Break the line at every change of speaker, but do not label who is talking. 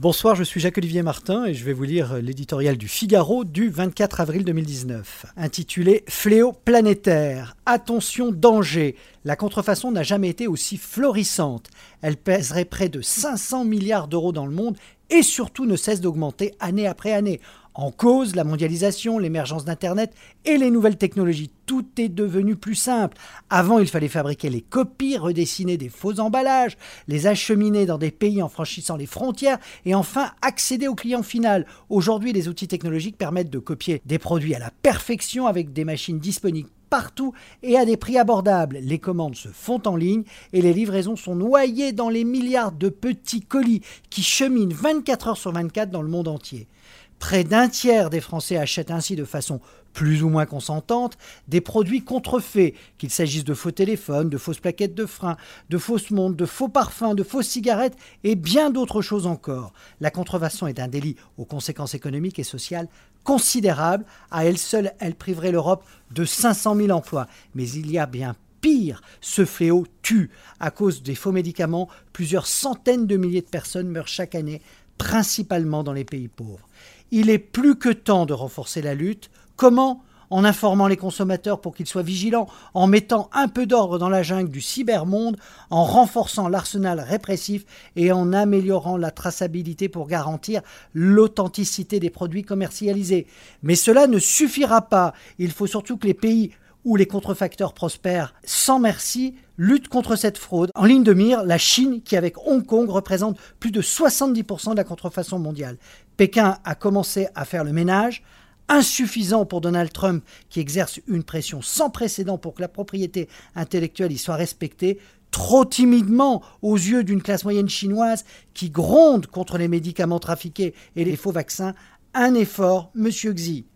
Bonsoir, je suis Jacques-Olivier Martin et je vais vous lire l'éditorial du Figaro du 24 avril 2019, intitulé Fléau planétaire. Attention, danger. La contrefaçon n'a jamais été aussi florissante. Elle pèserait près de 500 milliards d'euros dans le monde et surtout ne cesse d'augmenter année après année. En cause, la mondialisation, l'émergence d'Internet et les nouvelles technologies. Tout est devenu plus simple. Avant, il fallait fabriquer les copies, redessiner des faux emballages, les acheminer dans des pays en franchissant les frontières et enfin accéder au client final. Aujourd'hui, les outils technologiques permettent de copier des produits à la perfection avec des machines disponibles partout et à des prix abordables. Les commandes se font en ligne et les livraisons sont noyées dans les milliards de petits colis qui cheminent 24 heures sur 24 dans le monde entier. Près d'un tiers des Français achètent ainsi de façon plus ou moins consentante des produits contrefaits, qu'il s'agisse de faux téléphones, de fausses plaquettes de frein, de fausses montres, de faux parfums, de fausses cigarettes et bien d'autres choses encore. La contrefaçon est un délit aux conséquences économiques et sociales considérables. À elle seule, elle priverait l'Europe de 500 000 emplois. Mais il y a bien pire, ce fléau tue. À cause des faux médicaments, plusieurs centaines de milliers de personnes meurent chaque année, principalement dans les pays pauvres. Il est plus que temps de renforcer la lutte. Comment? En informant les consommateurs pour qu'ils soient vigilants, en mettant un peu d'ordre dans la jungle du cybermonde, en renforçant l'arsenal répressif et en améliorant la traçabilité pour garantir l'authenticité des produits commercialisés. Mais cela ne suffira pas. Il faut surtout que les pays où les contrefacteurs prospèrent sans merci luttent contre cette fraude. En ligne de mire, la Chine, qui avec Hong Kong représente plus de 70% de la contrefaçon mondiale. Pékin a commencé à faire le ménage, insuffisant pour Donald Trump qui exerce une pression sans précédent pour que la propriété intellectuelle y soit respectée, trop timidement aux yeux d'une classe moyenne chinoise qui gronde contre les médicaments trafiqués et les faux vaccins. Un effort, monsieur Xi.